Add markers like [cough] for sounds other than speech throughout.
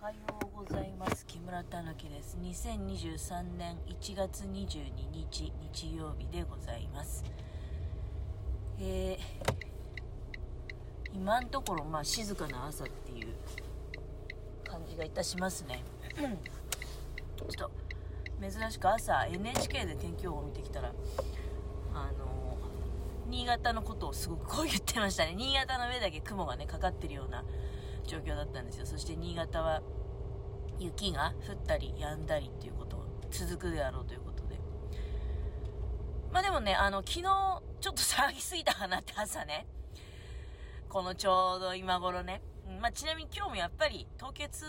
おはようございます。木村たぬきです。2023年1月22日日曜日でございます。えー、今のところまあ静かな朝っていう感じがいたしますね。[clears throat] ちょっと珍しく朝 NHK で天気予報を見てきたらあの新潟のことをすごくこう言ってましたね。新潟の上だけ雲がねかかってるような状況だったんですよ。そして新潟は雪が降ったり止んだりっていうこと続くであろうということで。まあでもねあの昨日ちょっと騒ぎすぎたかなって朝ね。このちょうど今頃ね、まあ、ちなみに今日もやっぱり凍結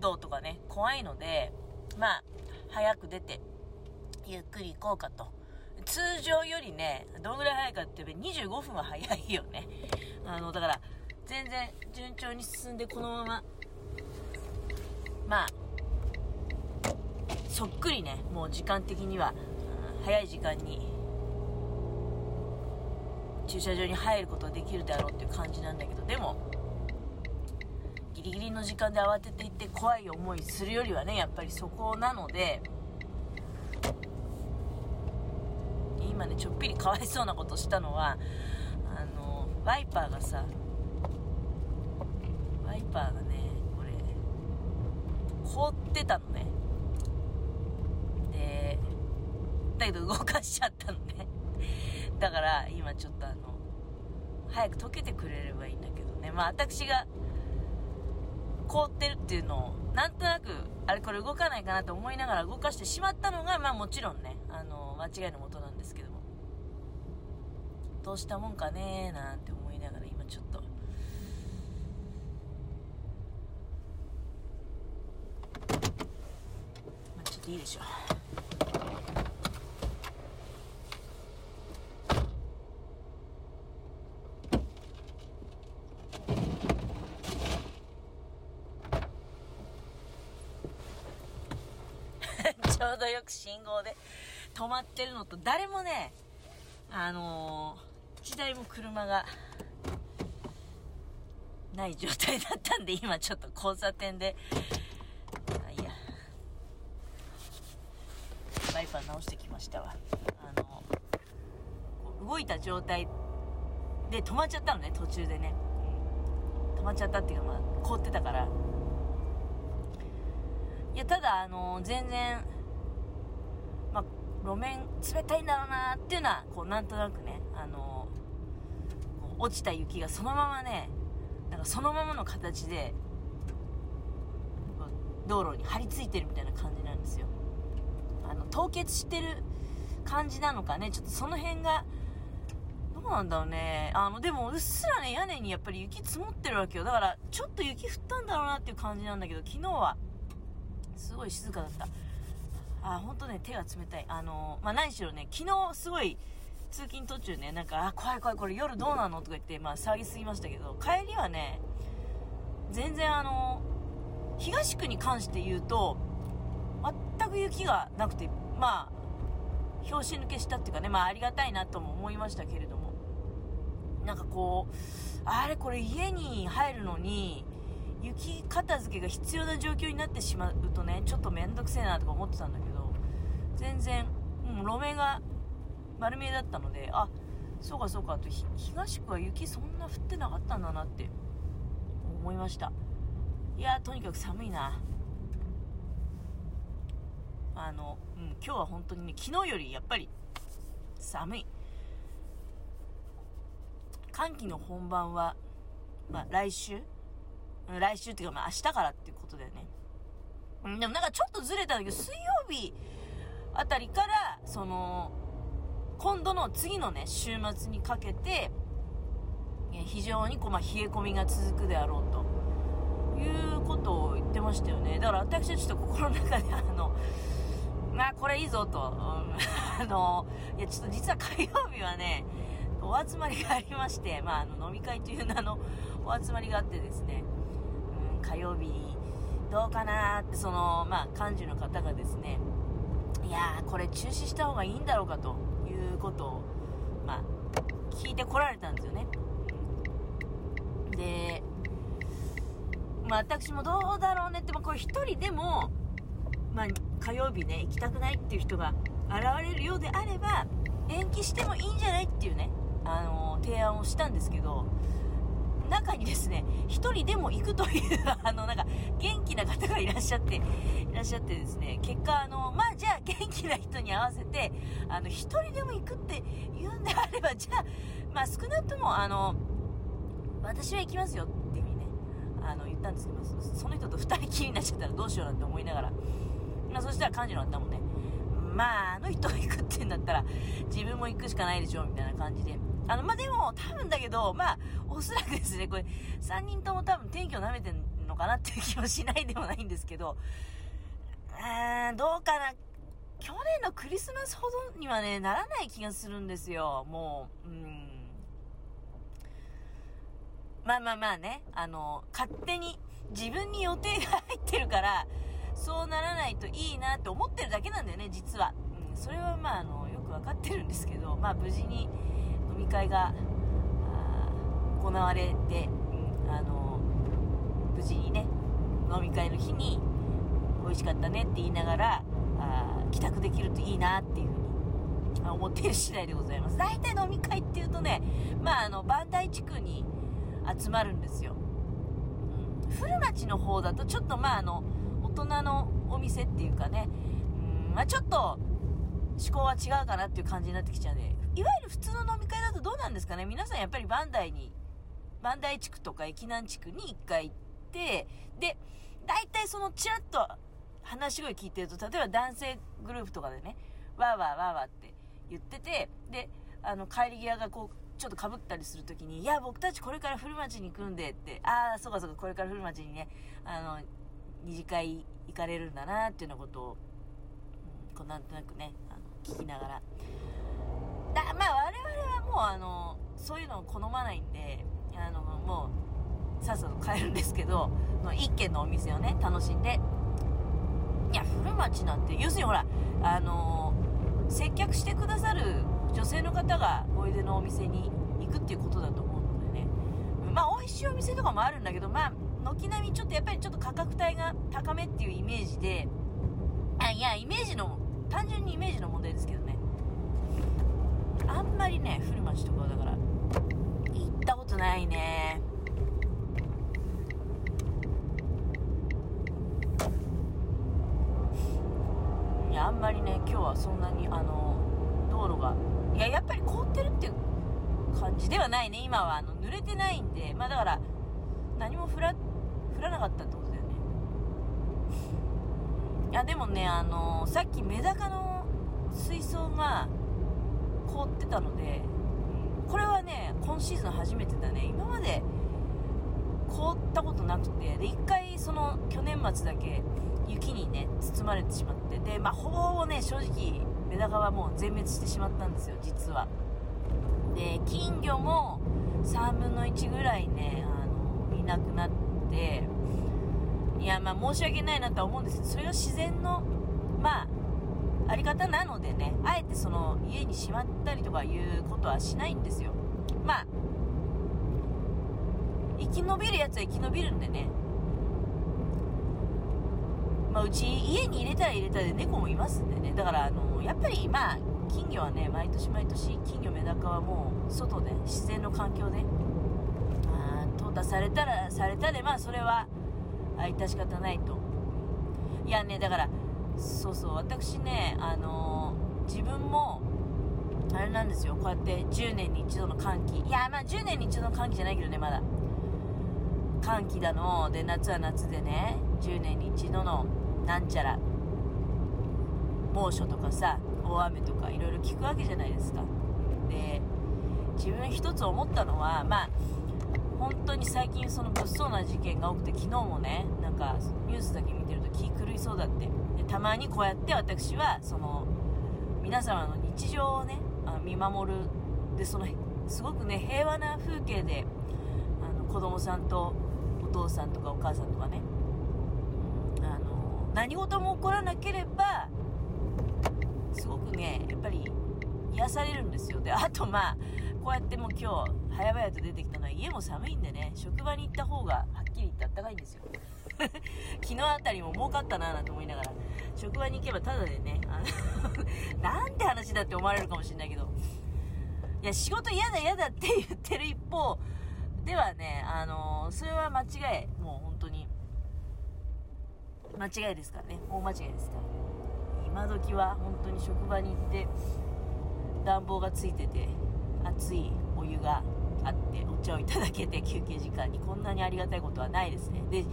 道とかね怖いのでまあ早く出てゆっくり行こうかと。通常よりねどのぐらい早いかって言えば25分は早いよね。あのだから全然順調に進んでこのまま。まあそっくりね。もう時間的には、うん、早い時間に駐車場に入ることができるだろうっていう感じなんだけど。でもギリギリの時間で慌てていって怖い思いするよりはねやっぱりそこなので今ねちょっぴりかわいそうなことしたのはあのワイパーがさパーがねこれ凍ってたのね。でだけど動かしちゃったのね。だから今ちょっとあの早く溶けてくれればいいんだけどね。まあ私が凍ってるっていうのをなんとなくあれこれ動かないかなと思いながら動かしてしまったのがまあもちろんねあの間違いのもとなんですけども。どうしたもんかねーなんて思いながら今ちょっとていいでしょ。[laughs] ちょうどよく信号で止まってるのと誰もねあのー、1台も車がない状態だったんで今ちょっと交差点で直してきましたわ。あの動いた状態で止まっちゃったのね途中でね、止まっちゃったっていうかまあ凍ってたから。いやただあの全然まあ路面冷たいんだろうなっていうのはこうなんとなくねあの落ちた雪がそのままねなんかそのままの形で道路に張り付いてるみたいな感じなんですよ。あの凍結してる感じなのかね。ちょっとその辺がどうなんだろうね。あのでもうっすらね屋根にやっぱり雪積もってるわけよ。だからちょっと雪降ったんだろうなっていう感じなんだけど昨日はすごい静かだった。あ本当ね手が冷たい。あのまあ、何しろね昨日すごい通勤途中ねなんかあ怖い怖いこれ夜どうなの？とか言ってまあ騒ぎすぎましたけど帰りはね全然あの東区に関して言うと全く雪がなくてまあ拍子抜けしたっていうかねまあありがたいなとも思いましたけれども。なんかこうあれこれ家に入るのに雪片付けが必要な状況になってしまうとねちょっと面倒くせえなとか思ってたんだけど全然、もう、路面が丸見えだったのであそうかそうかと東区は雪そんな降ってなかったんだなって思いました。いやとにかく寒いな。あの、うん、今日は本当にね、昨日よりやっぱり寒い。寒気の本番は、まあ、来週？来週っていうか、まあ、明日からっていうことだよね。うん、でもなんかちょっとずれたんだけど、水曜日あたりから、その、今度の次のね、週末にかけて、非常にこう、まあ、冷え込みが続くであろうということを言ってましたよね。だから私はちょっと心の中であの、まあこれいいぞと、[laughs] あの、いやちょっと実は火曜日はね、お集まりがありまして、まあ、あの飲み会という名のお集まりがあってですね、うん、火曜日どうかなってその、まあ、幹事の方がですね、いや、これ中止した方がいいんだろうかということを、まあ、聞いてこられたんですよね。で、まあ私もどうだろうねって、まあこれ一人でも、まあ火曜日ね、行きたくないっていう人が現れるようであれば、延期してもいいんじゃないっていうね、あの提案をしたんですけど、中にですね、1人でも行くという [laughs] あの、なんか、元気な方がいらっしゃって、いらっしゃってですね、結果、あの、まあ、じゃあ、元気な人に合わせて、あの、1人でも行くって言うんであれば、じゃあ、まあ、少なくとも、あの、私は行きますよっていううにね、あの、言ったんですけど、その人と2人きりになっちゃったらどうしようなんて思いながら、まあ、そしたら幹事の方もね、まあ、あの人が行くって言うんだったら、自分も行くしかないでしょ、みたいな感じで。あの、まあ、でも、多分だけど、まあ、おそらくですね、これ、3人とも多分天気を舐めてんのかなっていう気もしないでもないんですけど、うーん、どうかな。去年のクリスマスほどにはね、ならない気がするんですよ。もう、うん。まあまあまあね、あの、勝手に自分に予定が入ってるから、そうならないといいなって思ってるだけなんだよね、実は。うん、それはまあ、あの、よくわかってるんですけど、まあ、無事に飲み会が、行われて、うん、あの、無事にね、飲み会の日に、美味しかったねって言いながら、あ帰宅できるといいなっていうふうに思っている次第でございます。大体飲み会っていうとね、まあ、あの、バンダイ地区に集まるんですよ。うん、古町の方だとちょっとまあ、あの、人のお店っていうかね、うん、まあ、ちょっと思考は違うかなっていう感じになってきちゃうんで、いわゆる普通の飲み会だとどうなんですかね？皆さんやっぱりバンダイに、バンダイ地区とか駅南地区に1回行って、で、大体そのちらっと話し声聞いてると、例えば男性グループとかでね、わーわーわーわーって言ってて、で、あの、帰り際がこう、ちょっとかぶったりするときに、いや、僕たちこれから古町に行くんでって、ああ、そうかそうか、これから古町にね、あの、二次会行かれるんだなっていうようなことを、うん、こうなんとなくね、あの聞きながら。だまあ我々はもうあの、そういうのを好まないんで、あの、もう、さっさと帰るんですけど、一軒のお店をね、楽しんで、いや、古町なんて、要するにほら、あの接客してくださる女性の方がおいでのお店に行くっていうことだと思うのでね。まあ、美味しいお店とかもあるんだけど、まあ、軒並みちょっとやっぱり価格帯が高めっていうイメージで、あ、いや、イメージの、単純にイメージの問題ですけどね。あんまりね、古町とかだから、行ったことないね。いや、あんまりね、今日はそんなに、あの、道路が、いや、やっぱり凍ってるっていう感じではないね、今は。あの、濡れてないんで、まあだから、何も降ら降らなかったってことやでもねあのー、さっきメダカの水槽が凍ってたのでこれはね今シーズン初めてだね。今まで凍ったことなくてで1回その去年末だけ雪にね包まれてしまってでまあほぼほぼね正直メダカはもう全滅してしまったんですよ実は。で金魚も3分の1ぐらいねあのいなくなってで、いや、まあ申し訳ないなとは思うんですけど、それが自然の、まあ、あり方なのでね、あえてその家にしまったりとかいうことはしないんですよ。まあ、生き延びるやつは生き延びるんでね。まあ、うち家に入れたら入れたで猫もいますんでね。だから、あの、やっぱりまあ、金魚はね、毎年毎年金魚メダカはもう外で、自然の環境でたされたらされたでまあそれはあ致し方ないと。いやねだからそうそう私ねあのー、自分もあれなんですよ。こうやって10年に一度の寒気いやまあ10年に一度の寒気じゃないけどねまだ。寒気だので夏は夏でね10年に一度のなんちゃら猛暑とかさ大雨とかいろいろ聞くわけじゃないですか。で自分一つ思ったのはまあ本当に最近その物騒な事件が多くて昨日もねなんかニュースだけ見てると気狂いそうだって。でたまにこうやって私はその皆様の日常をねあ見守る。でそのすごくね平和な風景であの子供さんとお父さんとかお母さんとかねあの何事も起こらなければすごくねやっぱり癒されるんですよ。であとまあこうやってもう今日早々と出てきたのは家も寒いんでね職場に行った方がはっきり言ってあったかいんですよ。[laughs] 昨日あたりも儲かったななんて思いながら職場に行けばただでねあの [laughs] なんて話だって思われるかもしれないけど。いや仕事嫌だ嫌だって言ってる一方ではねあのそれは間違い。もう本当に間違いですからね。大間違いですから。今時は本当に職場に行って暖房がついてて熱いお湯があってお茶をいただけて休憩時間にこんなにありがたいことはないですね。で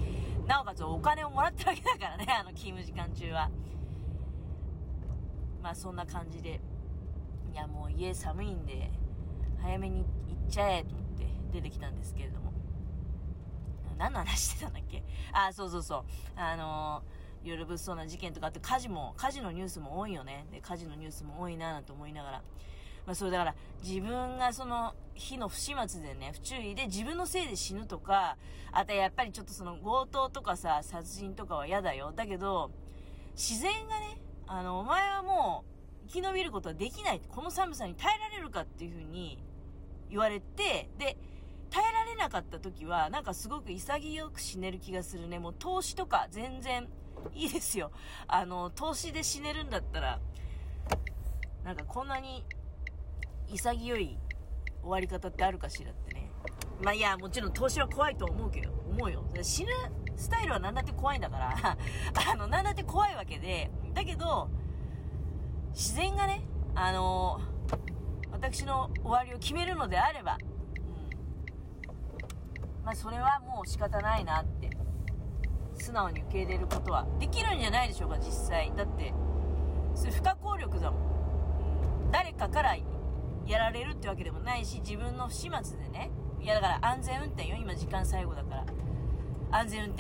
なおかつお金をもらってるわけだからねあの勤務時間中は。まあそんな感じで。いやもう家寒いんで早めに行っちゃえと思って出てきたんですけれども。何の話してたんだっけ？あそうそうそう。あのー、いろいろ物騒な事件とかあって火事も火事のニュースも多いよねで火事のニュースも多いななんて思いながらまあ、それだから自分がその日の不始末でね、不注意で自分のせいで死ぬとか、あとやっぱりちょっとその強盗とかさ、殺人とかは嫌だよ。だけど、自然がね、あの、お前はもう生き延びることはできない。この寒さに耐えられるかっていうふうに言われて、で、耐えられなかった時は、なんかすごく潔く死ねる気がするね。もう投資とか全然いいですよ。あの、投資で死ねるんだったら、なんかこんなに潔い終わり方ってあるかしらってね。まあいや、もちろん投資は怖いと思うけど、思うよ。死ぬスタイルは何だって怖いんだから [laughs] あの、何だって怖いわけで、だけど、自然がね、あの、私の終わりを決めるのであれば、まあそれはもう仕方ないなって、素直に受け入れることはできるんじゃないでしょうか、実際。だって、それ不可抗力だもん。誰かからやられるってわけでもないし、自分の不始末でね、いやだから安全運転よ、今時間最後だから。安全運転